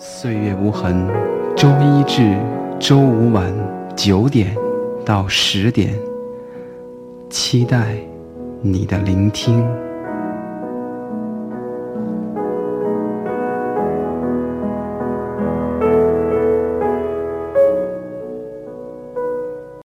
岁月无痕周一至周五晚九点到十点期待你的聆听。